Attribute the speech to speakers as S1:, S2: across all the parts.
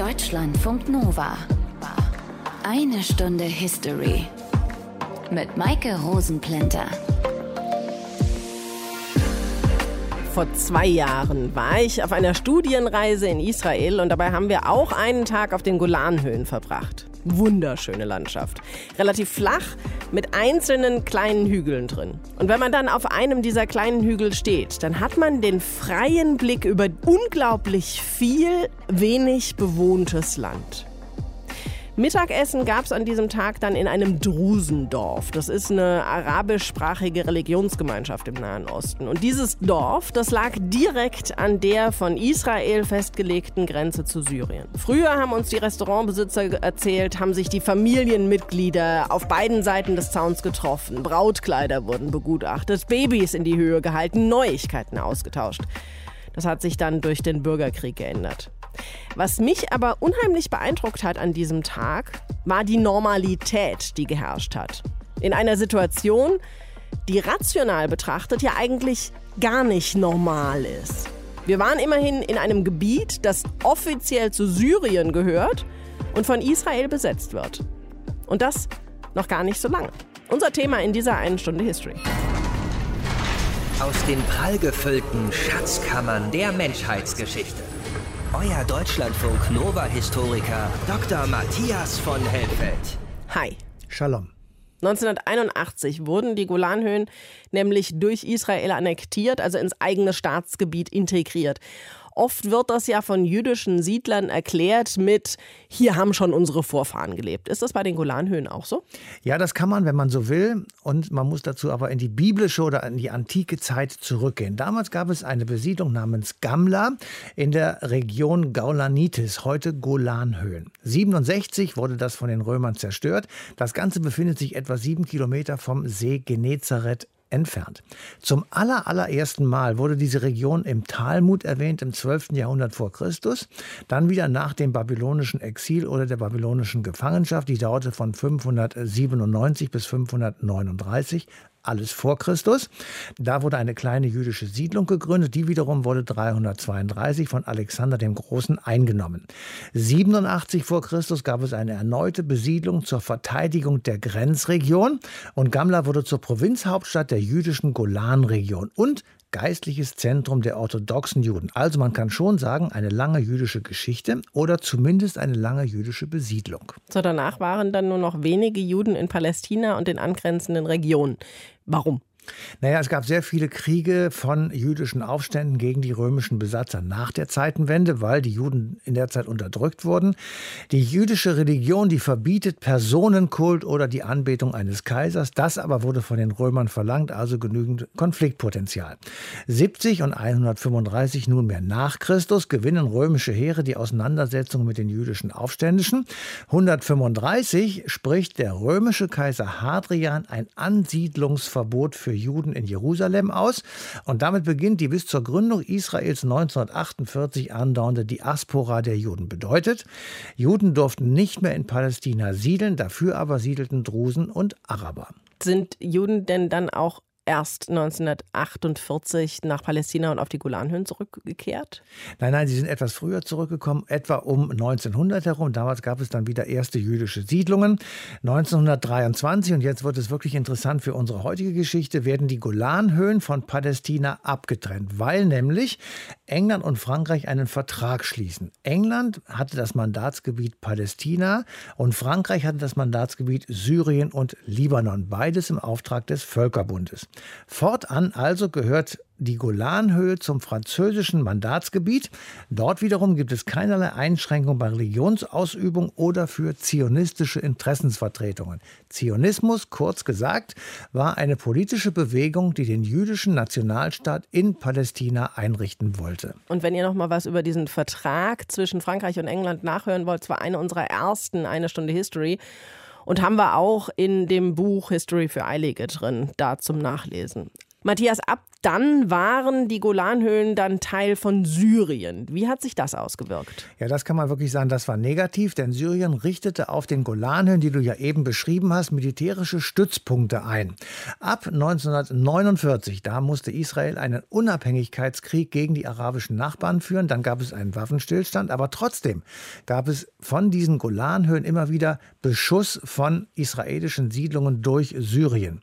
S1: Deutschlandfunk Nova. Eine Stunde History. Mit Maike Rosenplinter.
S2: Vor zwei Jahren war ich auf einer Studienreise in Israel und dabei haben wir auch einen Tag auf den Golanhöhen verbracht. Wunderschöne Landschaft. Relativ flach mit einzelnen kleinen Hügeln drin. Und wenn man dann auf einem dieser kleinen Hügel steht, dann hat man den freien Blick über unglaublich viel, wenig bewohntes Land. Mittagessen gab es an diesem Tag dann in einem Drusendorf. Das ist eine arabischsprachige Religionsgemeinschaft im Nahen Osten. Und dieses Dorf, das lag direkt an der von Israel festgelegten Grenze zu Syrien. Früher haben uns die Restaurantbesitzer erzählt, haben sich die Familienmitglieder auf beiden Seiten des Zauns getroffen. Brautkleider wurden begutachtet, Babys in die Höhe gehalten, Neuigkeiten ausgetauscht. Das hat sich dann durch den Bürgerkrieg geändert. Was mich aber unheimlich beeindruckt hat an diesem Tag, war die Normalität, die geherrscht hat. In einer Situation, die rational betrachtet ja eigentlich gar nicht normal ist. Wir waren immerhin in einem Gebiet, das offiziell zu Syrien gehört und von Israel besetzt wird. Und das noch gar nicht so lange. Unser Thema in dieser einen Stunde History.
S3: Aus den prallgefüllten Schatzkammern der Menschheitsgeschichte. Euer Deutschlandfunk Nova-Historiker Dr. Matthias von Helfeld.
S2: Hi.
S4: Shalom.
S2: 1981 wurden die Golanhöhen nämlich durch Israel annektiert, also ins eigene Staatsgebiet integriert. Oft wird das ja von jüdischen Siedlern erklärt mit, hier haben schon unsere Vorfahren gelebt. Ist das bei den Golanhöhen auch so?
S4: Ja, das kann man, wenn man so will. Und man muss dazu aber in die biblische oder in die antike Zeit zurückgehen. Damals gab es eine Besiedlung namens Gamla in der Region Gaulanitis, heute Golanhöhen. 67 wurde das von den Römern zerstört. Das Ganze befindet sich etwa sieben Kilometer vom See Genezareth entfernt. Zum aller, allerersten Mal wurde diese Region im Talmud erwähnt im 12. Jahrhundert vor Christus, dann wieder nach dem babylonischen Exil oder der babylonischen Gefangenschaft, die dauerte von 597 bis 539, alles vor Christus. Da wurde eine kleine jüdische Siedlung gegründet, die wiederum wurde 332 von Alexander dem Großen eingenommen. 87 vor Christus gab es eine erneute Besiedlung zur Verteidigung der Grenzregion und Gamla wurde zur Provinzhauptstadt der jüdischen Golanregion und geistliches Zentrum der orthodoxen Juden. Also man kann schon sagen, eine lange jüdische Geschichte oder zumindest eine lange jüdische Besiedlung.
S2: So, danach waren dann nur noch wenige Juden in Palästina und den angrenzenden Regionen. Warum?
S4: Naja, es gab sehr viele Kriege von jüdischen Aufständen gegen die römischen Besatzer nach der Zeitenwende, weil die Juden in der Zeit unterdrückt wurden. Die jüdische Religion, die verbietet Personenkult oder die Anbetung eines Kaisers. Das aber wurde von den Römern verlangt, also genügend Konfliktpotenzial. 70 und 135 nunmehr nach Christus gewinnen römische Heere die Auseinandersetzung mit den jüdischen Aufständischen. 135 spricht der römische Kaiser Hadrian ein Ansiedlungsverbot für Juden in Jerusalem aus. Und damit beginnt die bis zur Gründung Israels 1948 andauernde Diaspora der Juden. Bedeutet, Juden durften nicht mehr in Palästina siedeln, dafür aber siedelten Drusen und Araber.
S2: Sind Juden denn dann auch erst 1948 nach Palästina und auf die Golanhöhen zurückgekehrt?
S4: Nein, nein, sie sind etwas früher zurückgekommen, etwa um 1900 herum. Damals gab es dann wieder erste jüdische Siedlungen. 1923, und jetzt wird es wirklich interessant für unsere heutige Geschichte, werden die Golanhöhen von Palästina abgetrennt, weil nämlich England und Frankreich einen Vertrag schließen. England hatte das Mandatsgebiet Palästina und Frankreich hatte das Mandatsgebiet Syrien und Libanon, beides im Auftrag des Völkerbundes. Fortan also gehört die Golanhöhe zum französischen Mandatsgebiet. Dort wiederum gibt es keinerlei Einschränkung bei Religionsausübung oder für zionistische Interessensvertretungen. Zionismus, kurz gesagt, war eine politische Bewegung, die den jüdischen Nationalstaat in Palästina einrichten wollte.
S2: Und wenn ihr noch mal was über diesen Vertrag zwischen Frankreich und England nachhören wollt, es war eine unserer ersten eine Stunde History und haben wir auch in dem Buch History für Eilige drin, da zum Nachlesen. Matthias, ab dann waren die Golanhöhen dann Teil von Syrien. Wie hat sich das ausgewirkt?
S4: Ja, das kann man wirklich sagen, das war negativ, denn Syrien richtete auf den Golanhöhen, die du ja eben beschrieben hast, militärische Stützpunkte ein. Ab 1949, da musste Israel einen Unabhängigkeitskrieg gegen die arabischen Nachbarn führen. Dann gab es einen Waffenstillstand, aber trotzdem gab es von diesen Golanhöhen immer wieder Beschuss von israelischen Siedlungen durch Syrien.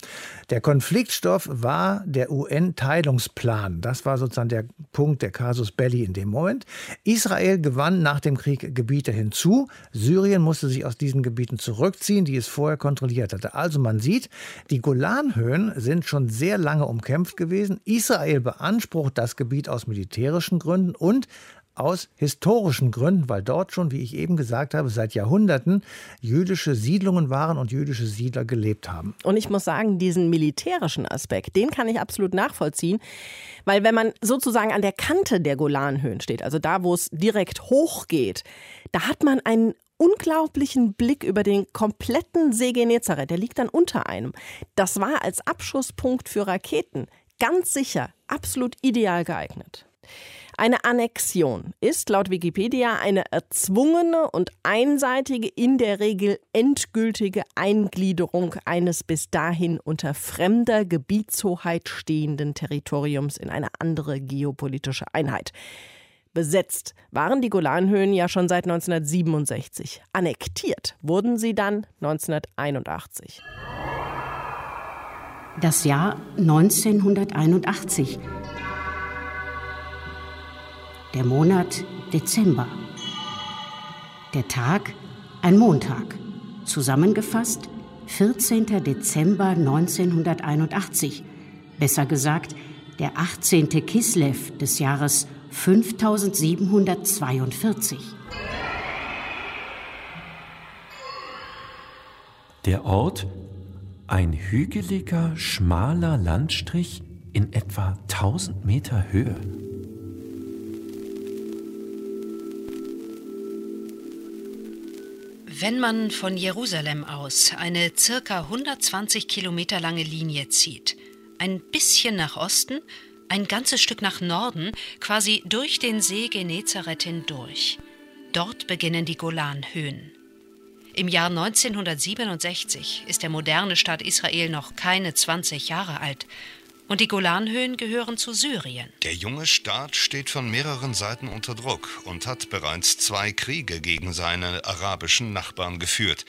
S4: Der Konfliktstoff war der UN-Teilungsplan. Das war sozusagen der Punkt, der Casus Belli in dem Moment. Israel gewann nach dem Krieg Gebiete hinzu. Syrien musste sich aus diesen Gebieten zurückziehen, die es vorher kontrolliert hatte. Also man sieht, die Golanhöhen sind schon sehr lange umkämpft gewesen. Israel beansprucht das Gebiet aus militärischen Gründen und aus historischen Gründen, weil dort schon, wie ich eben gesagt habe, seit Jahrhunderten jüdische Siedlungen waren und jüdische Siedler gelebt haben.
S2: Und ich muss sagen, diesen militärischen Aspekt, den kann ich absolut nachvollziehen, weil wenn man sozusagen an der Kante der Golanhöhen steht, also da, wo es direkt hochgeht, da hat man einen unglaublichen Blick über den kompletten See Genezareth. Der liegt dann unter einem. Das war als Abschusspunkt für Raketen ganz sicher absolut ideal geeignet. Eine Annexion ist laut Wikipedia eine erzwungene und einseitige, in der Regel endgültige Eingliederung eines bis dahin unter fremder Gebietshoheit stehenden Territoriums in eine andere geopolitische Einheit. Besetzt waren die Golanhöhen ja schon seit 1967. Annektiert wurden sie dann 1981.
S5: Das Jahr 1981 der Monat Dezember. Der Tag ein Montag. Zusammengefasst 14. Dezember 1981. Besser gesagt, der 18. Kislev des Jahres 5742.
S6: Der Ort ein hügeliger, schmaler Landstrich in etwa 1000 Meter Höhe.
S7: Wenn man von Jerusalem aus eine circa 120 Kilometer lange Linie zieht, ein bisschen nach Osten, ein ganzes Stück nach Norden, quasi durch den See Genezareth hindurch. Dort beginnen die Golanhöhen. Im Jahr 1967 ist der moderne Staat Israel noch keine 20 Jahre alt und die Golanhöhen gehören zu Syrien.
S8: Der junge Staat steht von mehreren Seiten unter Druck und hat bereits zwei Kriege gegen seine arabischen Nachbarn geführt.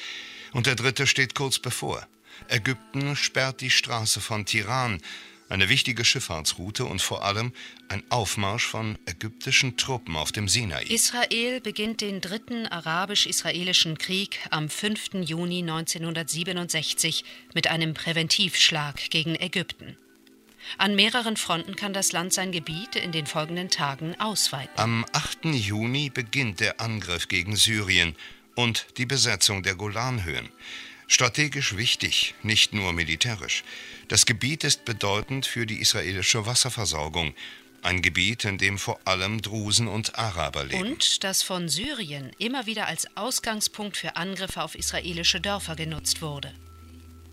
S8: Und der dritte steht kurz bevor. Ägypten sperrt die Straße von Tiran, eine wichtige Schifffahrtsroute und vor allem ein Aufmarsch von ägyptischen Truppen auf dem Sinai.
S7: Israel beginnt den dritten arabisch-israelischen Krieg am 5. Juni 1967 mit einem Präventivschlag gegen Ägypten. An mehreren Fronten kann das Land sein Gebiet in den folgenden Tagen ausweiten.
S8: Am 8. Juni beginnt der Angriff gegen Syrien und die Besetzung der Golanhöhen. Strategisch wichtig, nicht nur militärisch. Das Gebiet ist bedeutend für die israelische Wasserversorgung. Ein Gebiet, in dem vor allem Drusen und Araber leben.
S7: Und das von Syrien immer wieder als Ausgangspunkt für Angriffe auf israelische Dörfer genutzt wurde.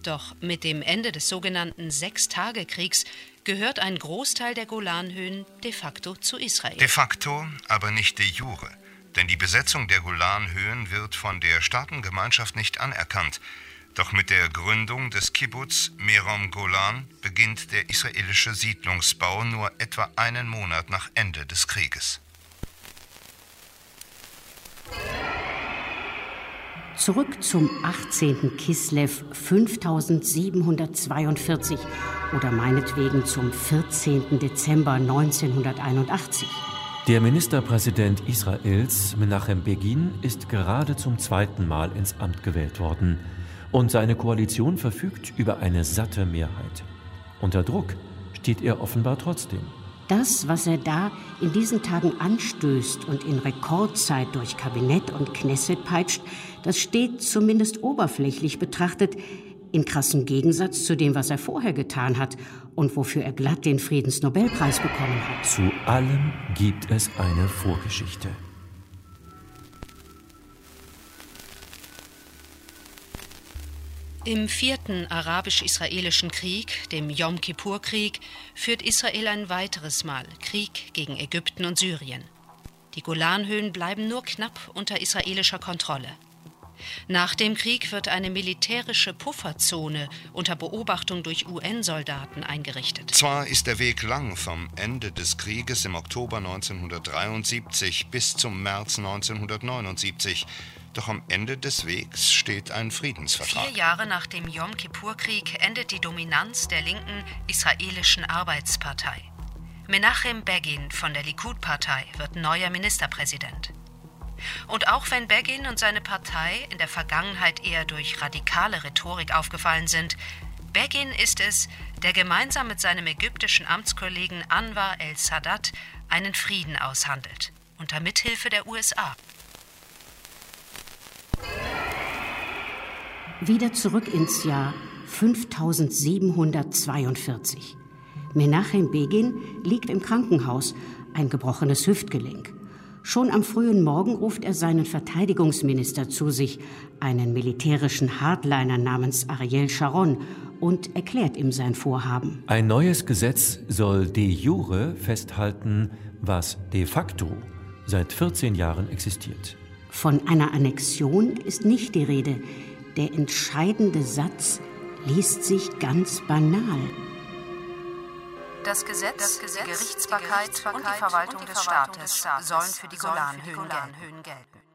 S7: Doch mit dem Ende des sogenannten Sechstagekriegs gehört ein Großteil der Golanhöhen de facto zu Israel.
S8: De facto, aber nicht de jure. Denn die Besetzung der Golanhöhen wird von der Staatengemeinschaft nicht anerkannt. Doch mit der Gründung des Kibbutz Merom Golan beginnt der israelische Siedlungsbau nur etwa einen Monat nach Ende des Krieges.
S5: Zurück zum 18. Kislev 5742 oder meinetwegen zum 14. Dezember 1981.
S6: Der Ministerpräsident Israels, Menachem Begin, ist gerade zum zweiten Mal ins Amt gewählt worden. Und seine Koalition verfügt über eine satte Mehrheit. Unter Druck steht er offenbar trotzdem.
S5: Das, was er da in diesen Tagen anstößt und in Rekordzeit durch Kabinett und Knesset peitscht, das steht zumindest oberflächlich betrachtet in krassem Gegensatz zu dem, was er vorher getan hat und wofür er glatt den Friedensnobelpreis bekommen hat.
S6: Zu allem gibt es eine Vorgeschichte.
S7: Im vierten arabisch-israelischen Krieg, dem Yom Kippur-Krieg, führt Israel ein weiteres Mal Krieg gegen Ägypten und Syrien. Die Golanhöhen bleiben nur knapp unter israelischer Kontrolle. Nach dem Krieg wird eine militärische Pufferzone unter Beobachtung durch UN-Soldaten eingerichtet.
S8: Zwar ist der Weg lang vom Ende des Krieges im Oktober 1973 bis zum März 1979, doch am Ende des Wegs steht ein Friedensvertrag.
S7: Vier Jahre nach dem Yom Kippur-Krieg endet die Dominanz der linken israelischen Arbeitspartei. Menachem Begin von der Likud-Partei wird neuer Ministerpräsident. Und auch wenn Begin und seine Partei in der Vergangenheit eher durch radikale Rhetorik aufgefallen sind, Begin ist es, der gemeinsam mit seinem ägyptischen Amtskollegen Anwar el-Sadat einen Frieden aushandelt, unter Mithilfe der USA.
S5: Wieder zurück ins Jahr 5742. Menachem Begin liegt im Krankenhaus, ein gebrochenes Hüftgelenk. Schon am frühen Morgen ruft er seinen Verteidigungsminister zu sich, einen militärischen Hardliner namens Ariel Sharon, und erklärt ihm sein Vorhaben.
S6: Ein neues Gesetz soll de jure festhalten, was de facto seit 14 Jahren existiert.
S5: Von einer Annexion ist nicht die Rede. Der entscheidende Satz liest sich ganz banal.
S7: Das Gesetz, das Gesetz die, Gerichtsbarkeit die, Gerichtsbarkeit und die Verwaltung, und die Verwaltung des, Staates sollen für die Golanhöhen gelten.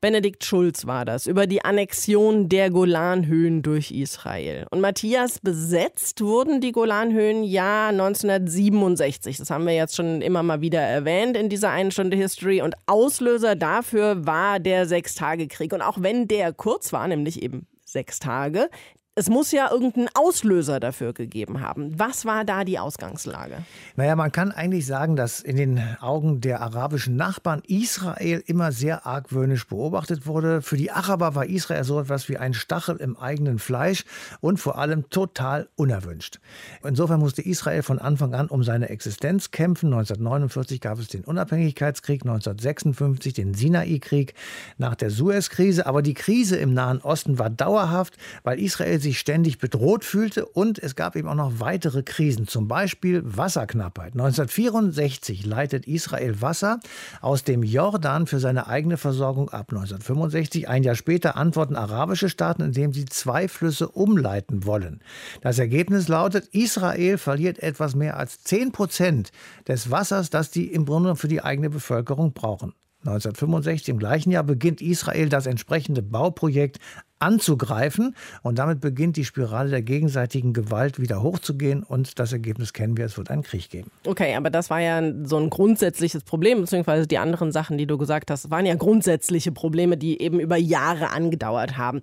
S2: Benedikt Schulz war das über die Annexion der Golanhöhen durch Israel. Und Matthias, besetzt wurden die Golanhöhen ja 1967. Das haben wir jetzt schon immer mal wieder erwähnt in dieser einen Stunde History. Und Auslöser dafür war der Sechstagekrieg. Und auch wenn der kurz war, nämlich eben sechs Tage, es muss ja irgendeinen Auslöser dafür gegeben haben. Was war da die Ausgangslage?
S4: Naja, man kann eigentlich sagen, dass in den Augen der arabischen Nachbarn Israel immer sehr argwöhnisch beobachtet wurde. Für die Araber war Israel so etwas wie ein Stachel im eigenen Fleisch und vor allem total unerwünscht. Insofern musste Israel von Anfang an um seine Existenz kämpfen. 1949 gab es den Unabhängigkeitskrieg, 1956 den Sinai-Krieg nach der Suez-Krise. Aber die Krise im Nahen Osten war dauerhaft, weil Israel sich ständig bedroht fühlte und es gab eben auch noch weitere Krisen, zum Beispiel Wasserknappheit. 1964 leitet Israel Wasser aus dem Jordan für seine eigene Versorgung ab. 1965, ein Jahr später, antworten arabische Staaten, indem sie zwei Flüsse umleiten wollen. Das Ergebnis lautet, Israel verliert etwas mehr als 10 Prozent des Wassers, das die im Grunde für die eigene Bevölkerung brauchen. 1965 im gleichen Jahr beginnt Israel das entsprechende Bauprojekt anzugreifen. Und damit beginnt die Spirale der gegenseitigen Gewalt wieder hochzugehen. Und das Ergebnis kennen wir, es wird einen Krieg geben.
S2: Okay, aber das war ja so ein grundsätzliches Problem, beziehungsweise die anderen Sachen, die du gesagt hast, waren ja grundsätzliche Probleme, die eben über Jahre angedauert haben.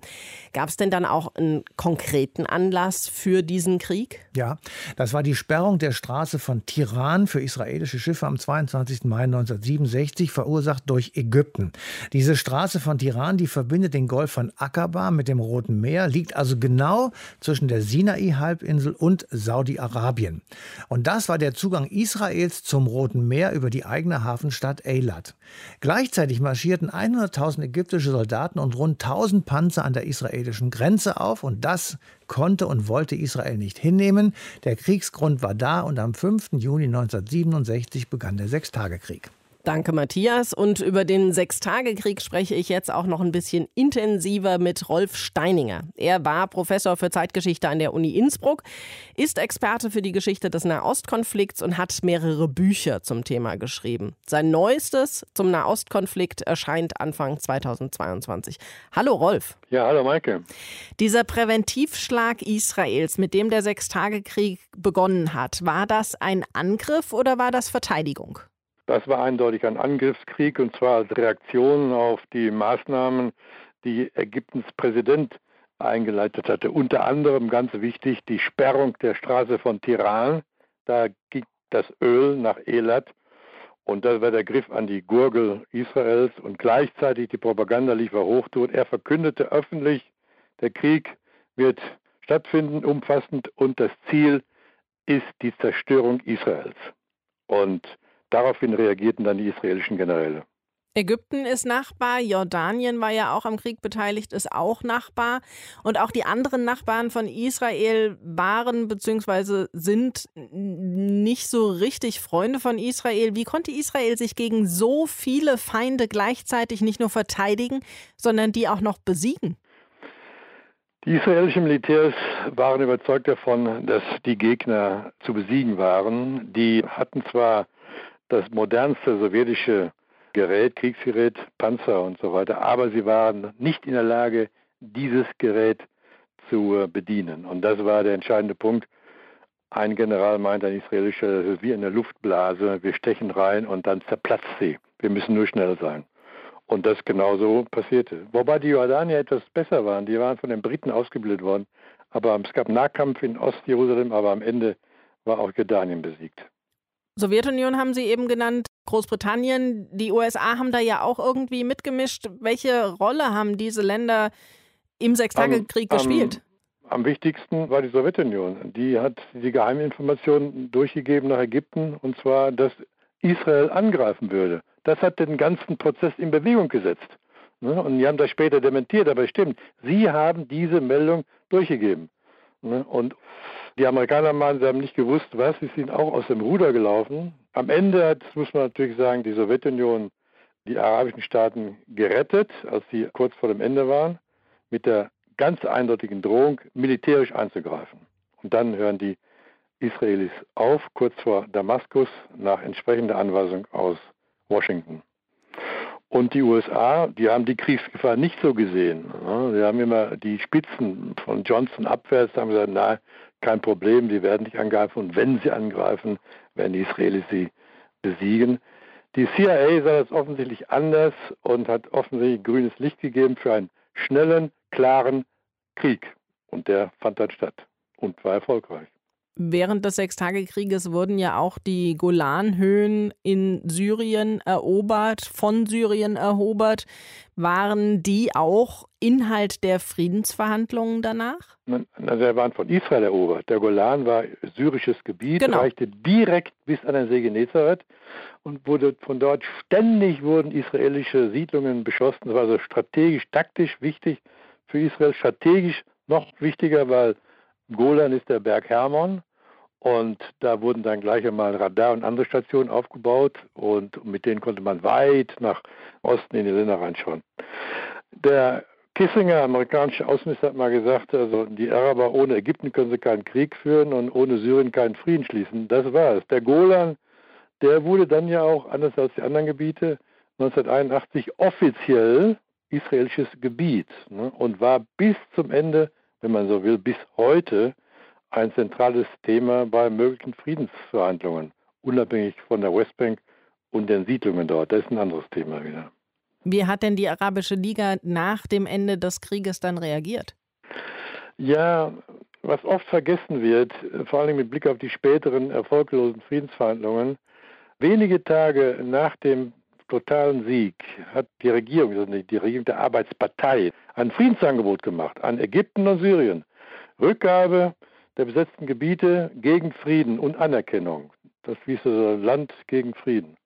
S2: Gab es denn dann auch einen konkreten Anlass für diesen Krieg?
S4: Ja, das war die Sperrung der Straße von Tiran für israelische Schiffe am 22. Mai 1967, verursacht durch Ägypten. Diese Straße von Tiran, die verbindet den Golf von Aqaba mit dem Roten Meer, liegt also genau zwischen der Sinai-Halbinsel und Saudi-Arabien. Und das war der Zugang Israels zum Roten Meer über die eigene Hafenstadt Eilat. Gleichzeitig marschierten 100.000 ägyptische Soldaten und rund 1000 Panzer an der israelischen Grenze auf und das konnte und wollte Israel nicht hinnehmen. Der Kriegsgrund war da und am 5. Juni 1967 begann der Sechstagekrieg.
S2: Danke, Matthias. Und über den Sechstagekrieg spreche ich jetzt auch noch ein bisschen intensiver mit Rolf Steininger. Er war Professor für Zeitgeschichte an der Uni Innsbruck, ist Experte für die Geschichte des Nahostkonflikts und hat mehrere Bücher zum Thema geschrieben. Sein neuestes zum Nahostkonflikt erscheint Anfang 2022. Hallo, Rolf.
S9: Ja, hallo, Maike.
S2: Dieser Präventivschlag Israels, mit dem der Sechstagekrieg begonnen hat, war das ein Angriff oder war das Verteidigung?
S9: Das war eindeutig ein Angriffskrieg und zwar als Reaktion auf die Maßnahmen, die Ägyptens Präsident eingeleitet hatte. Unter anderem ganz wichtig die Sperrung der Straße von Tiran. Da ging das Öl nach Elat und das war der Griff an die Gurgel Israels und gleichzeitig die Propaganda lief er hochtut. Er verkündete öffentlich, der Krieg wird stattfinden, umfassend und das Ziel ist die Zerstörung Israels. Und Daraufhin reagierten dann die israelischen Generäle.
S2: Ägypten ist Nachbar, Jordanien war ja auch am Krieg beteiligt, ist auch Nachbar. Und auch die anderen Nachbarn von Israel waren bzw. sind nicht so richtig Freunde von Israel. Wie konnte Israel sich gegen so viele Feinde gleichzeitig nicht nur verteidigen, sondern die auch noch besiegen?
S9: Die israelischen Militärs waren überzeugt davon, dass die Gegner zu besiegen waren. Die hatten zwar das modernste sowjetische Gerät, Kriegsgerät, Panzer und so weiter, aber sie waren nicht in der Lage, dieses Gerät zu äh, bedienen. Und das war der entscheidende Punkt. Ein General meinte, ein israelischer, das ist wie eine Luftblase, wir stechen rein und dann zerplatzt sie. Wir müssen nur schnell sein. Und das genauso passierte. Wobei die Jordanier etwas besser waren. Die waren von den Briten ausgebildet worden. Aber es gab Nahkampf in Ostjerusalem, aber am Ende war auch Jordanien besiegt.
S2: Sowjetunion haben Sie eben genannt, Großbritannien, die USA haben da ja auch irgendwie mitgemischt. Welche Rolle haben diese Länder im Sechstagekrieg gespielt?
S9: Am, am wichtigsten war die Sowjetunion. Die hat die Geheiminformationen durchgegeben nach Ägypten, und zwar, dass Israel angreifen würde. Das hat den ganzen Prozess in Bewegung gesetzt. Ne? Und die haben das später dementiert, aber stimmt. Sie haben diese Meldung durchgegeben. Ne? Und die Amerikaner meinen, sie haben nicht gewusst, was, sie sind auch aus dem Ruder gelaufen. Am Ende hat, muss man natürlich sagen, die Sowjetunion die arabischen Staaten gerettet, als sie kurz vor dem Ende waren, mit der ganz eindeutigen Drohung, militärisch einzugreifen. Und dann hören die Israelis auf, kurz vor Damaskus, nach entsprechender Anweisung aus Washington. Und die USA, die haben die Kriegsgefahr nicht so gesehen. Die haben immer die Spitzen von Johnson abwärts, haben gesagt, na, kein Problem, die werden nicht angreifen und wenn sie angreifen, werden die Israelis sie besiegen. Die CIA sah das offensichtlich anders und hat offensichtlich grünes Licht gegeben für einen schnellen, klaren Krieg. Und der fand dann statt und war erfolgreich.
S2: Während des Sechstagekrieges wurden ja auch die Golanhöhen in Syrien erobert, von Syrien erobert. Waren die auch Inhalt der Friedensverhandlungen danach?
S9: Also sie waren von Israel erobert. Der Golan war syrisches Gebiet, genau. reichte direkt bis an den See Genezareth und wurde von dort ständig wurden israelische Siedlungen beschossen. Das war also strategisch, taktisch wichtig für Israel. Strategisch noch wichtiger, weil Golan ist der Berg Hermon und da wurden dann gleich einmal Radar und andere Stationen aufgebaut und mit denen konnte man weit nach Osten in die Länder reinschauen. Der Kissinger, amerikanischer Außenminister, hat mal gesagt, also die Araber ohne Ägypten können sie keinen Krieg führen und ohne Syrien keinen Frieden schließen. Das war es. Der Golan, der wurde dann ja auch, anders als die anderen Gebiete, 1981 offiziell israelisches Gebiet ne, und war bis zum Ende, wenn man so will, bis heute ein zentrales Thema bei möglichen Friedensverhandlungen, unabhängig von der Westbank und den Siedlungen dort. Das ist ein anderes Thema wieder.
S2: Wie hat denn die Arabische Liga nach dem Ende des Krieges dann reagiert?
S9: Ja, was oft vergessen wird, vor allem mit Blick auf die späteren erfolglosen Friedensverhandlungen, wenige Tage nach dem totalen Sieg hat die Regierung, also die Regierung der Arbeitspartei, ein Friedensangebot gemacht an Ägypten und Syrien. Rückgabe der besetzten Gebiete gegen Frieden und Anerkennung. Das hieß also Land gegen Frieden.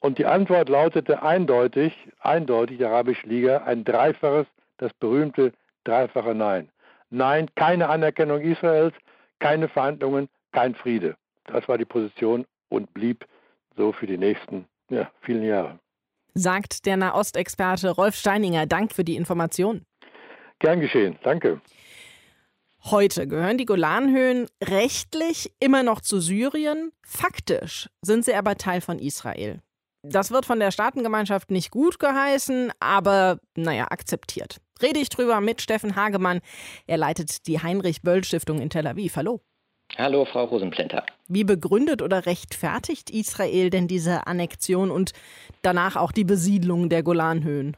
S9: Und die Antwort lautete eindeutig, eindeutig die Arabische Liga, ein dreifaches, das berühmte dreifache Nein. Nein, keine Anerkennung Israels, keine Verhandlungen, kein Friede. Das war die Position und blieb so für die nächsten ja, vielen Jahre.
S2: Sagt der Nahostexperte Rolf Steininger. Dank für die Information.
S9: Gern geschehen. Danke.
S2: Heute gehören die Golanhöhen rechtlich immer noch zu Syrien, faktisch sind sie aber Teil von Israel. Das wird von der Staatengemeinschaft nicht gut geheißen, aber naja, akzeptiert. Rede ich drüber mit Steffen Hagemann. Er leitet die Heinrich-Böll-Stiftung in Tel Aviv. Hallo.
S10: Hallo, Frau Rosenplinter.
S2: Wie begründet oder rechtfertigt Israel denn diese Annexion und danach auch die Besiedlung der Golanhöhen?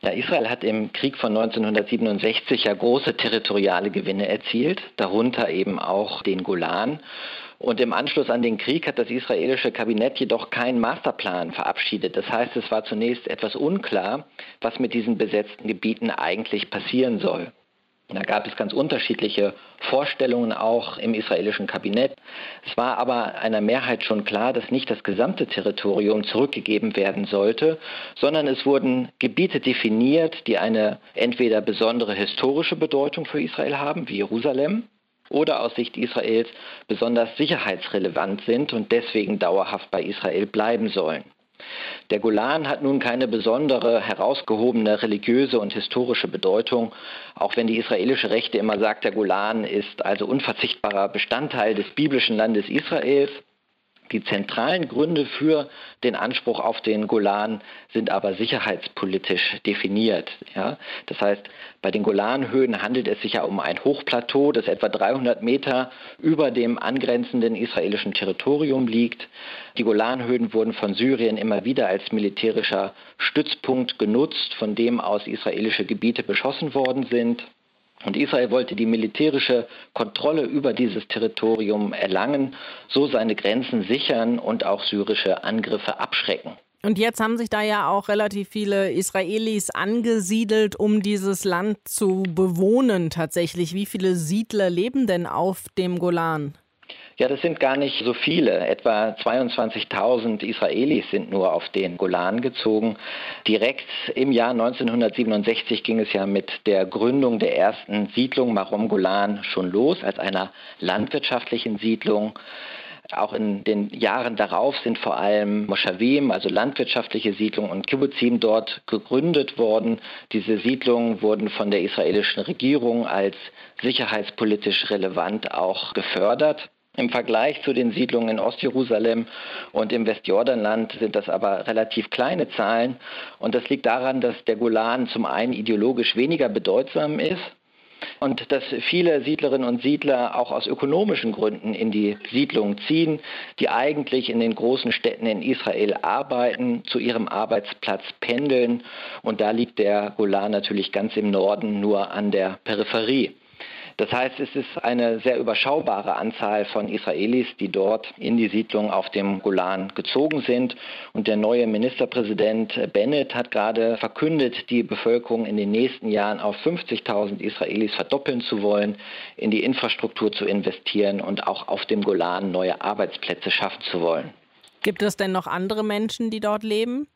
S10: Ja, Israel hat im Krieg von 1967 ja große territoriale Gewinne erzielt, darunter eben auch den Golan. Und im Anschluss an den Krieg hat das israelische Kabinett jedoch keinen Masterplan verabschiedet. Das heißt, es war zunächst etwas unklar, was mit diesen besetzten Gebieten eigentlich passieren soll. Da gab es ganz unterschiedliche Vorstellungen auch im israelischen Kabinett. Es war aber einer Mehrheit schon klar, dass nicht das gesamte Territorium zurückgegeben werden sollte, sondern es wurden Gebiete definiert, die eine entweder besondere historische Bedeutung für Israel haben, wie Jerusalem, oder aus Sicht Israels besonders sicherheitsrelevant sind und deswegen dauerhaft bei Israel bleiben sollen. Der Golan hat nun keine besondere, herausgehobene religiöse und historische Bedeutung, auch wenn die israelische Rechte immer sagt, der Golan ist also unverzichtbarer Bestandteil des biblischen Landes Israels. Die zentralen Gründe für den Anspruch auf den Golan sind aber sicherheitspolitisch definiert. Ja? Das heißt, bei den Golanhöhen handelt es sich ja um ein Hochplateau, das etwa 300 Meter über dem angrenzenden israelischen Territorium liegt. Die Golanhöhen wurden von Syrien immer wieder als militärischer Stützpunkt genutzt, von dem aus israelische Gebiete beschossen worden sind. Und Israel wollte die militärische Kontrolle über dieses Territorium erlangen, so seine Grenzen sichern und auch syrische Angriffe abschrecken.
S2: Und jetzt haben sich da ja auch relativ viele Israelis angesiedelt, um dieses Land zu bewohnen tatsächlich. Wie viele Siedler leben denn auf dem Golan?
S10: Ja, das sind gar nicht so viele. Etwa 22.000 Israelis sind nur auf den Golan gezogen. Direkt im Jahr 1967 ging es ja mit der Gründung der ersten Siedlung Marom Golan schon los, als einer landwirtschaftlichen Siedlung. Auch in den Jahren darauf sind vor allem Moschawim, also landwirtschaftliche Siedlungen und Kibbuzim dort gegründet worden. Diese Siedlungen wurden von der israelischen Regierung als sicherheitspolitisch relevant auch gefördert. Im Vergleich zu den Siedlungen in Ostjerusalem und im Westjordanland sind das aber relativ kleine Zahlen. Und das liegt daran, dass der Golan zum einen ideologisch weniger bedeutsam ist und dass viele Siedlerinnen und Siedler auch aus ökonomischen Gründen in die Siedlungen ziehen, die eigentlich in den großen Städten in Israel arbeiten, zu ihrem Arbeitsplatz pendeln. Und da liegt der Golan natürlich ganz im Norden nur an der Peripherie. Das heißt, es ist eine sehr überschaubare Anzahl von Israelis, die dort in die Siedlung auf dem Golan gezogen sind. Und der neue Ministerpräsident Bennett hat gerade verkündet, die Bevölkerung in den nächsten Jahren auf 50.000 Israelis verdoppeln zu wollen, in die Infrastruktur zu investieren und auch auf dem Golan neue Arbeitsplätze schaffen zu wollen.
S2: Gibt es denn noch andere Menschen, die dort leben?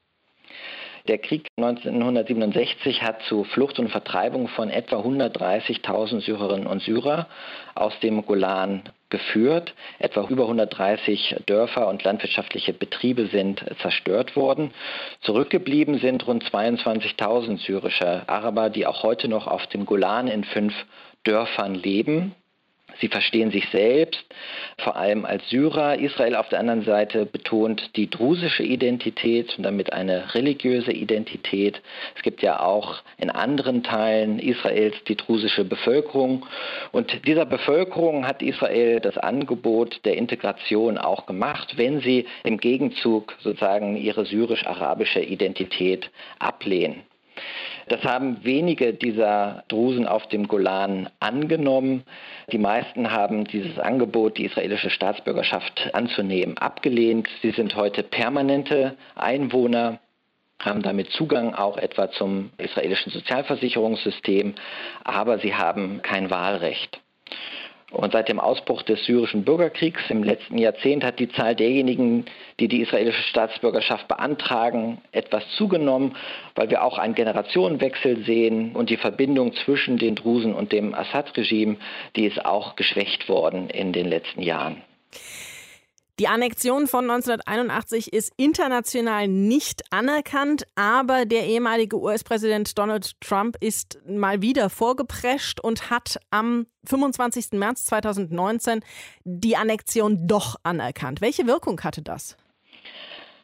S10: Der Krieg 1967 hat zu Flucht und Vertreibung von etwa 130.000 Syrerinnen und Syrer aus dem Golan geführt. Etwa über 130 Dörfer und landwirtschaftliche Betriebe sind zerstört worden. Zurückgeblieben sind rund 22.000 syrische Araber, die auch heute noch auf dem Golan in fünf Dörfern leben. Sie verstehen sich selbst vor allem als Syrer. Israel auf der anderen Seite betont die drusische Identität und damit eine religiöse Identität. Es gibt ja auch in anderen Teilen Israels die drusische Bevölkerung. Und dieser Bevölkerung hat Israel das Angebot der Integration auch gemacht, wenn sie im Gegenzug sozusagen ihre syrisch-arabische Identität ablehnen. Das haben wenige dieser Drusen auf dem Golan angenommen. Die meisten haben dieses Angebot, die israelische Staatsbürgerschaft anzunehmen, abgelehnt. Sie sind heute permanente Einwohner haben damit Zugang auch etwa zum israelischen Sozialversicherungssystem, aber sie haben kein Wahlrecht. Und seit dem Ausbruch des syrischen Bürgerkriegs im letzten Jahrzehnt hat die Zahl derjenigen, die die israelische Staatsbürgerschaft beantragen, etwas zugenommen, weil wir auch einen Generationenwechsel sehen und die Verbindung zwischen den Drusen und dem Assad-Regime, die ist auch geschwächt worden in den letzten Jahren.
S2: Die Annexion von 1981 ist international nicht anerkannt, aber der ehemalige US-Präsident Donald Trump ist mal wieder vorgeprescht und hat am 25. März 2019 die Annexion doch anerkannt. Welche Wirkung hatte das?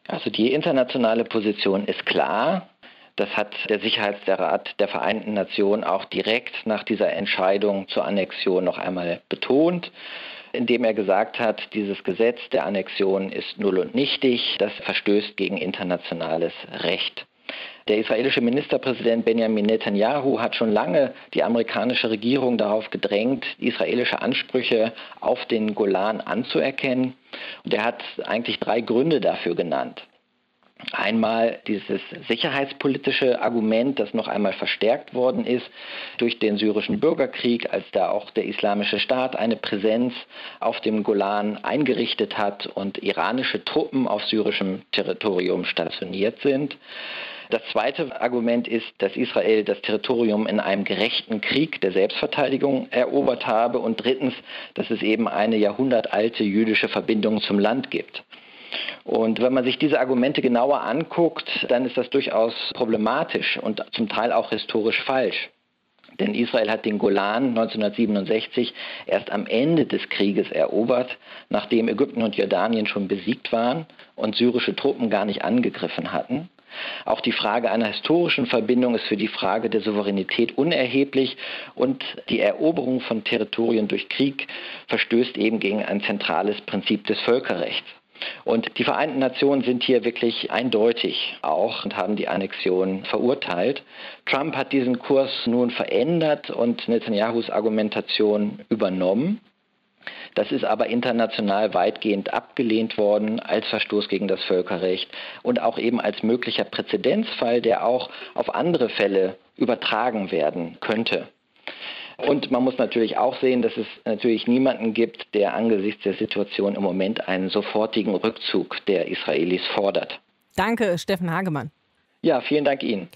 S10: Also die internationale Position ist klar. Das hat der Sicherheitsrat der Vereinten Nationen auch direkt nach dieser Entscheidung zur Annexion noch einmal betont indem er gesagt hat, dieses Gesetz der Annexion ist null und nichtig, das verstößt gegen internationales Recht. Der israelische Ministerpräsident Benjamin Netanyahu hat schon lange die amerikanische Regierung darauf gedrängt, israelische Ansprüche auf den Golan anzuerkennen. Und er hat eigentlich drei Gründe dafür genannt. Einmal dieses sicherheitspolitische Argument, das noch einmal verstärkt worden ist durch den syrischen Bürgerkrieg, als da auch der Islamische Staat eine Präsenz auf dem Golan eingerichtet hat und iranische Truppen auf syrischem Territorium stationiert sind. Das zweite Argument ist, dass Israel das Territorium in einem gerechten Krieg der Selbstverteidigung erobert habe und drittens, dass es eben eine jahrhundertalte jüdische Verbindung zum Land gibt. Und wenn man sich diese Argumente genauer anguckt, dann ist das durchaus problematisch und zum Teil auch historisch falsch. Denn Israel hat den Golan 1967 erst am Ende des Krieges erobert, nachdem Ägypten und Jordanien schon besiegt waren und syrische Truppen gar nicht angegriffen hatten. Auch die Frage einer historischen Verbindung ist für die Frage der Souveränität unerheblich und die Eroberung von Territorien durch Krieg verstößt eben gegen ein zentrales Prinzip des Völkerrechts. Und die Vereinten Nationen sind hier wirklich eindeutig auch und haben die Annexion verurteilt. Trump hat diesen Kurs nun verändert und Netanyahus Argumentation übernommen. Das ist aber international weitgehend abgelehnt worden als Verstoß gegen das Völkerrecht und auch eben als möglicher Präzedenzfall, der auch auf andere Fälle übertragen werden könnte. Und man muss natürlich auch sehen, dass es natürlich niemanden gibt, der angesichts der Situation im Moment einen sofortigen Rückzug der Israelis fordert.
S2: Danke, Steffen Hagemann.
S10: Ja, vielen Dank Ihnen.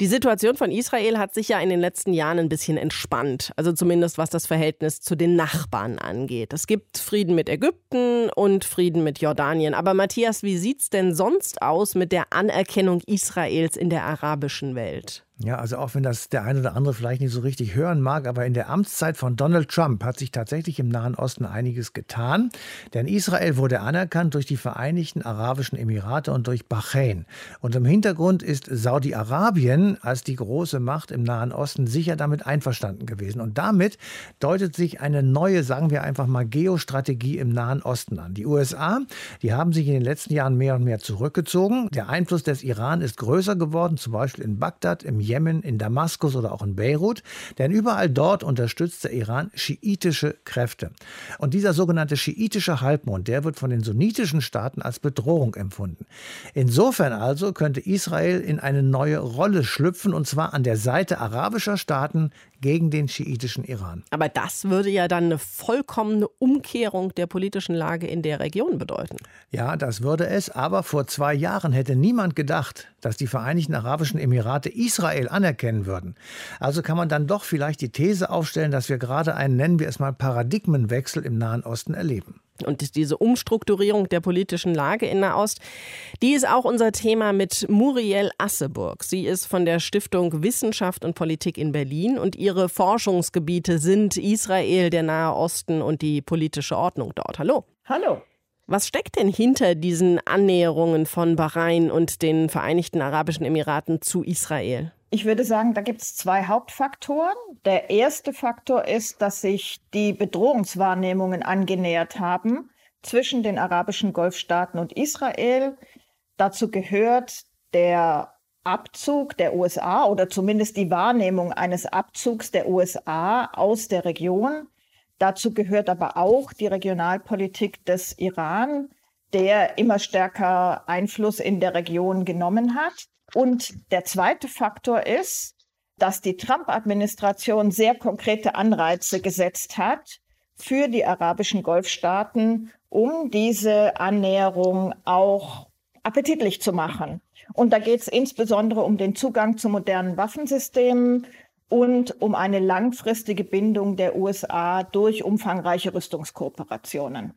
S2: Die Situation von Israel hat sich ja in den letzten Jahren ein bisschen entspannt, also zumindest was das Verhältnis zu den Nachbarn angeht. Es gibt Frieden mit Ägypten und Frieden mit Jordanien. Aber Matthias, wie sieht es denn sonst aus mit der Anerkennung Israels in der arabischen Welt?
S4: Ja, also auch wenn das der eine oder andere vielleicht nicht so richtig hören mag, aber in der Amtszeit von Donald Trump hat sich tatsächlich im Nahen Osten einiges getan. Denn Israel wurde anerkannt durch die Vereinigten Arabischen Emirate und durch Bahrain. Und im Hintergrund ist Saudi-Arabien als die große Macht im Nahen Osten sicher damit einverstanden gewesen. Und damit deutet sich eine neue, sagen wir einfach mal, Geostrategie im Nahen Osten an. Die USA, die haben sich in den letzten Jahren mehr und mehr zurückgezogen. Der Einfluss des Iran ist größer geworden, zum Beispiel in Bagdad, im Jemen, in Damaskus oder auch in Beirut, denn überall dort unterstützt der Iran schiitische Kräfte. Und dieser sogenannte schiitische Halbmond, der wird von den sunnitischen Staaten als Bedrohung empfunden. Insofern also könnte Israel in eine neue Rolle schlüpfen, und zwar an der Seite arabischer Staaten gegen den schiitischen Iran.
S2: Aber das würde ja dann eine vollkommene Umkehrung der politischen Lage in der Region bedeuten.
S4: Ja, das würde es. Aber vor zwei Jahren hätte niemand gedacht, dass die Vereinigten Arabischen Emirate Israel anerkennen würden. Also kann man dann doch vielleicht die These aufstellen, dass wir gerade einen, nennen wir es mal, Paradigmenwechsel im Nahen Osten erleben.
S2: Und diese Umstrukturierung der politischen Lage in Nahost, die ist auch unser Thema mit Muriel Asseburg. Sie ist von der Stiftung Wissenschaft und Politik in Berlin und ihre Forschungsgebiete sind Israel, der Nahe Osten und die politische Ordnung dort. Hallo.
S11: Hallo.
S2: Was steckt denn hinter diesen Annäherungen von Bahrain und den Vereinigten Arabischen Emiraten zu Israel?
S11: Ich würde sagen, da gibt es zwei Hauptfaktoren. Der erste Faktor ist, dass sich die Bedrohungswahrnehmungen angenähert haben zwischen den arabischen Golfstaaten und Israel. Dazu gehört der Abzug der USA oder zumindest die Wahrnehmung eines Abzugs der USA aus der Region. Dazu gehört aber auch die Regionalpolitik des Iran, der immer stärker Einfluss in der Region genommen hat. Und der zweite Faktor ist, dass die Trump-Administration sehr konkrete Anreize gesetzt hat für die arabischen Golfstaaten, um diese Annäherung auch appetitlich zu machen. Und da geht es insbesondere um den Zugang zu modernen Waffensystemen und um eine langfristige Bindung der USA durch umfangreiche Rüstungskooperationen.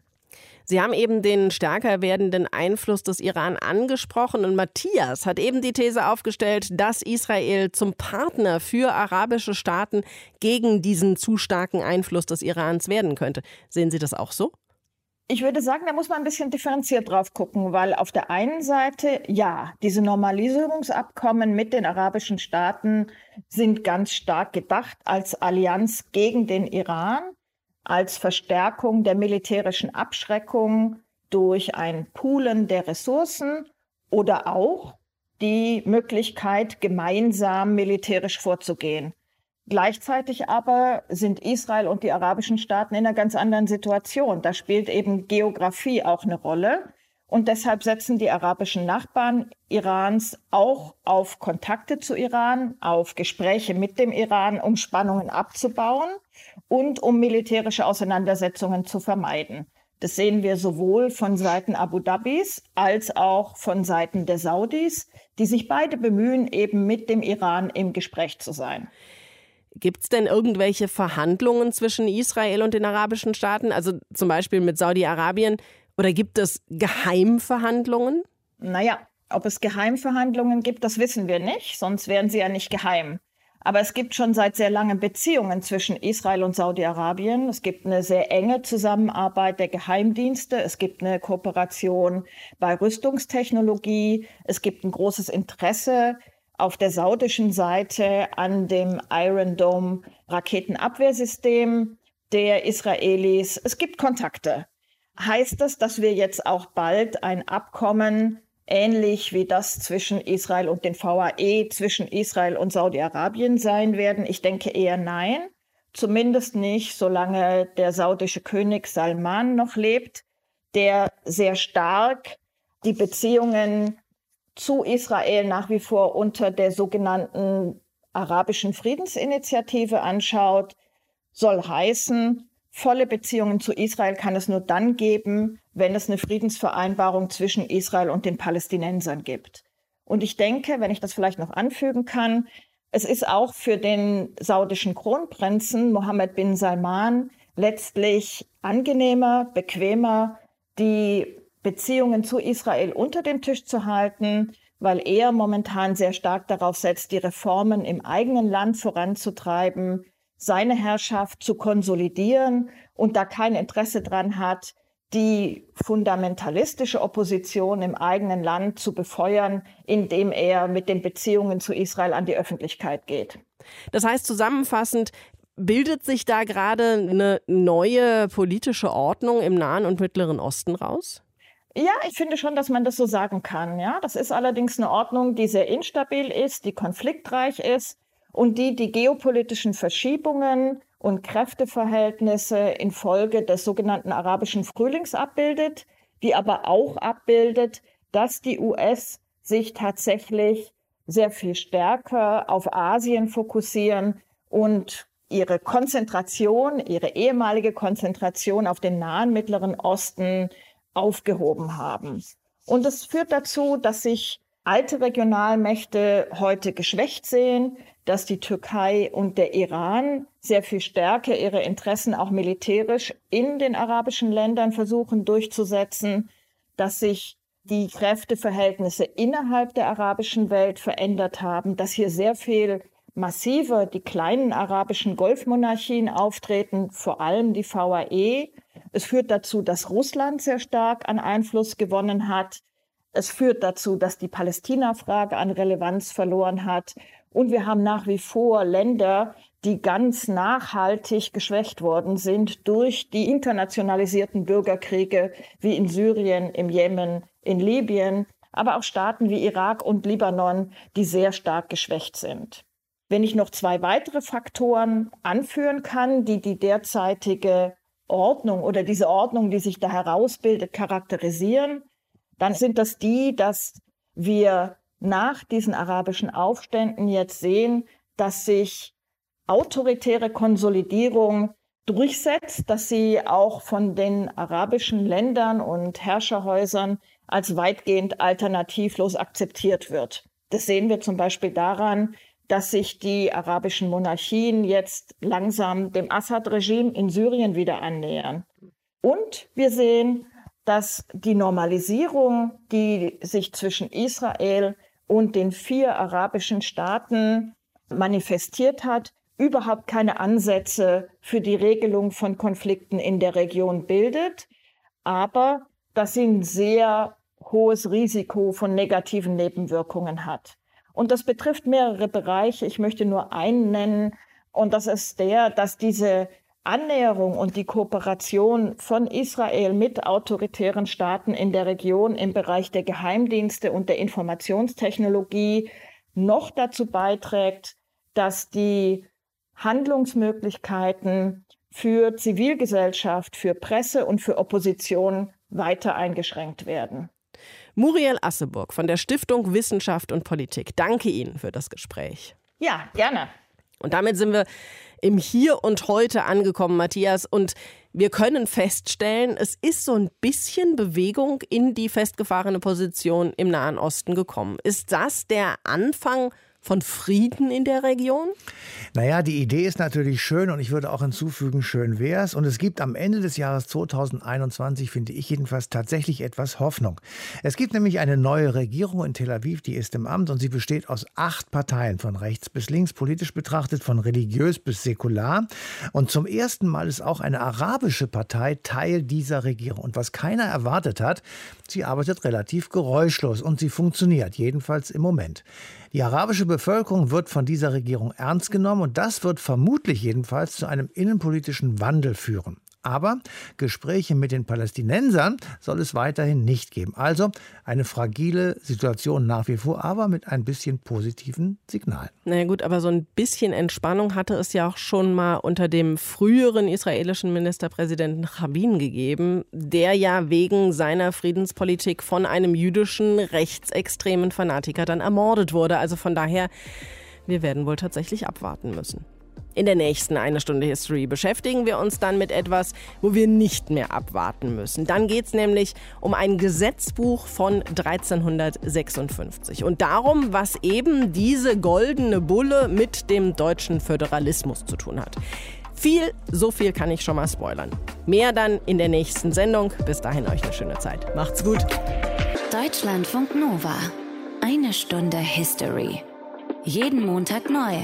S2: Sie haben eben den stärker werdenden Einfluss des Iran angesprochen und Matthias hat eben die These aufgestellt, dass Israel zum Partner für arabische Staaten gegen diesen zu starken Einfluss des Irans werden könnte. Sehen Sie das auch so?
S11: Ich würde sagen, da muss man ein bisschen differenziert drauf gucken, weil auf der einen Seite, ja, diese Normalisierungsabkommen mit den arabischen Staaten sind ganz stark gedacht als Allianz gegen den Iran als Verstärkung der militärischen Abschreckung durch ein Poolen der Ressourcen oder auch die Möglichkeit, gemeinsam militärisch vorzugehen. Gleichzeitig aber sind Israel und die arabischen Staaten in einer ganz anderen Situation. Da spielt eben Geografie auch eine Rolle. Und deshalb setzen die arabischen Nachbarn Irans auch auf Kontakte zu Iran, auf Gespräche mit dem Iran, um Spannungen abzubauen und um militärische Auseinandersetzungen zu vermeiden. Das sehen wir sowohl von Seiten Abu Dhabis als auch von Seiten der Saudis, die sich beide bemühen, eben mit dem Iran im Gespräch zu sein.
S2: Gibt es denn irgendwelche Verhandlungen zwischen Israel und den arabischen Staaten, also zum Beispiel mit Saudi-Arabien? Oder gibt es Geheimverhandlungen?
S11: Naja, ob es Geheimverhandlungen gibt, das wissen wir nicht, sonst wären sie ja nicht geheim. Aber es gibt schon seit sehr langem Beziehungen zwischen Israel und Saudi-Arabien. Es gibt eine sehr enge Zusammenarbeit der Geheimdienste. Es gibt eine Kooperation bei Rüstungstechnologie. Es gibt ein großes Interesse auf der saudischen Seite an dem Iron Dome Raketenabwehrsystem der Israelis. Es gibt Kontakte. Heißt das, dass wir jetzt auch bald ein Abkommen ähnlich wie das zwischen Israel und den VAE, zwischen Israel und Saudi-Arabien sein werden? Ich denke eher nein. Zumindest nicht, solange der saudische König Salman noch lebt, der sehr stark die Beziehungen zu Israel nach wie vor unter der sogenannten arabischen Friedensinitiative anschaut, soll heißen, volle Beziehungen zu Israel kann es nur dann geben, wenn es eine Friedensvereinbarung zwischen Israel und den Palästinensern gibt. Und ich denke, wenn ich das vielleicht noch anfügen kann, es ist auch für den saudischen Kronprinzen Mohammed bin Salman letztlich angenehmer, bequemer, die Beziehungen zu Israel unter dem Tisch zu halten, weil er momentan sehr stark darauf setzt, die Reformen im eigenen Land voranzutreiben, seine Herrschaft zu konsolidieren und da kein Interesse dran hat, die fundamentalistische Opposition im eigenen Land zu befeuern, indem er mit den Beziehungen zu Israel an die Öffentlichkeit geht.
S2: Das heißt zusammenfassend, bildet sich da gerade eine neue politische Ordnung im Nahen und Mittleren Osten raus?
S11: Ja, ich finde schon, dass man das so sagen kann. Ja, das ist allerdings eine Ordnung, die sehr instabil ist, die konfliktreich ist und die die geopolitischen Verschiebungen und Kräfteverhältnisse infolge des sogenannten arabischen Frühlings abbildet, die aber auch abbildet, dass die US sich tatsächlich sehr viel stärker auf Asien fokussieren und ihre Konzentration, ihre ehemalige Konzentration auf den nahen Mittleren Osten aufgehoben haben. Und es führt dazu, dass sich alte Regionalmächte heute geschwächt sehen, dass die Türkei und der Iran sehr viel stärker ihre Interessen auch militärisch in den arabischen Ländern versuchen durchzusetzen, dass sich die Kräfteverhältnisse innerhalb der arabischen Welt verändert haben, dass hier sehr viel massiver die kleinen arabischen Golfmonarchien auftreten, vor allem die VAE. Es führt dazu, dass Russland sehr stark an Einfluss gewonnen hat. Es führt dazu, dass die Palästina-Frage an Relevanz verloren hat und wir haben nach wie vor Länder, die ganz nachhaltig geschwächt worden sind durch die internationalisierten Bürgerkriege wie in Syrien, im Jemen, in Libyen, aber auch Staaten wie Irak und Libanon, die sehr stark geschwächt sind. Wenn ich noch zwei weitere Faktoren anführen kann, die die derzeitige Ordnung oder diese Ordnung, die sich da herausbildet, charakterisieren, dann sind das die, dass wir nach diesen arabischen Aufständen jetzt sehen, dass sich autoritäre Konsolidierung durchsetzt, dass sie auch von den arabischen Ländern und Herrscherhäusern als weitgehend alternativlos akzeptiert wird. Das sehen wir zum Beispiel daran, dass sich die arabischen Monarchien jetzt langsam dem Assad-Regime in Syrien wieder annähern. Und wir sehen, dass die Normalisierung, die sich zwischen Israel und den vier arabischen Staaten manifestiert hat, überhaupt keine Ansätze für die Regelung von Konflikten in der Region bildet, aber dass sie ein sehr hohes Risiko von negativen Nebenwirkungen hat. Und das betrifft mehrere Bereiche. Ich möchte nur einen nennen. Und das ist der, dass diese Annäherung und die Kooperation von Israel mit autoritären Staaten in der Region im Bereich der Geheimdienste und der Informationstechnologie noch dazu beiträgt, dass die Handlungsmöglichkeiten für Zivilgesellschaft, für Presse und für Opposition weiter eingeschränkt werden.
S2: Muriel Asseburg von der Stiftung Wissenschaft und Politik. Danke Ihnen für das Gespräch.
S11: Ja, gerne.
S2: Und damit sind wir im Hier und Heute angekommen, Matthias. Und wir können feststellen, es ist so ein bisschen Bewegung in die festgefahrene Position im Nahen Osten gekommen. Ist das der Anfang von Frieden in der Region?
S4: Naja, die Idee ist natürlich schön und ich würde auch hinzufügen, schön wäre es. Und es gibt am Ende des Jahres 2021, finde ich jedenfalls, tatsächlich etwas Hoffnung. Es gibt nämlich eine neue Regierung in Tel Aviv, die ist im Amt und sie besteht aus acht Parteien, von rechts bis links, politisch betrachtet, von religiös bis säkular. Und zum ersten Mal ist auch eine arabische Partei Teil dieser Regierung. Und was keiner erwartet hat, sie arbeitet relativ geräuschlos und sie funktioniert, jedenfalls im Moment. Die arabische Bevölkerung wird von dieser Regierung ernst genommen und das wird vermutlich jedenfalls zu einem innenpolitischen Wandel führen. Aber Gespräche mit den Palästinensern soll es weiterhin nicht geben. Also eine fragile Situation nach wie vor, aber mit ein bisschen positiven Signalen.
S2: Na ja gut, aber so ein bisschen Entspannung hatte es ja auch schon mal unter dem früheren israelischen Ministerpräsidenten Rabin gegeben, der ja wegen seiner Friedenspolitik von einem jüdischen rechtsextremen Fanatiker dann ermordet wurde. Also von daher, wir werden wohl tatsächlich abwarten müssen. In der nächsten Eine Stunde History beschäftigen wir uns dann mit etwas, wo wir nicht mehr abwarten müssen. Dann geht es nämlich um ein Gesetzbuch von 1356 und darum, was eben diese goldene Bulle mit dem deutschen Föderalismus zu tun hat. Viel, so viel kann ich schon mal spoilern. Mehr dann in der nächsten Sendung. Bis dahin euch eine schöne Zeit. Macht's gut.
S1: Deutschlandfunk Nova. Eine Stunde History. Jeden Montag neu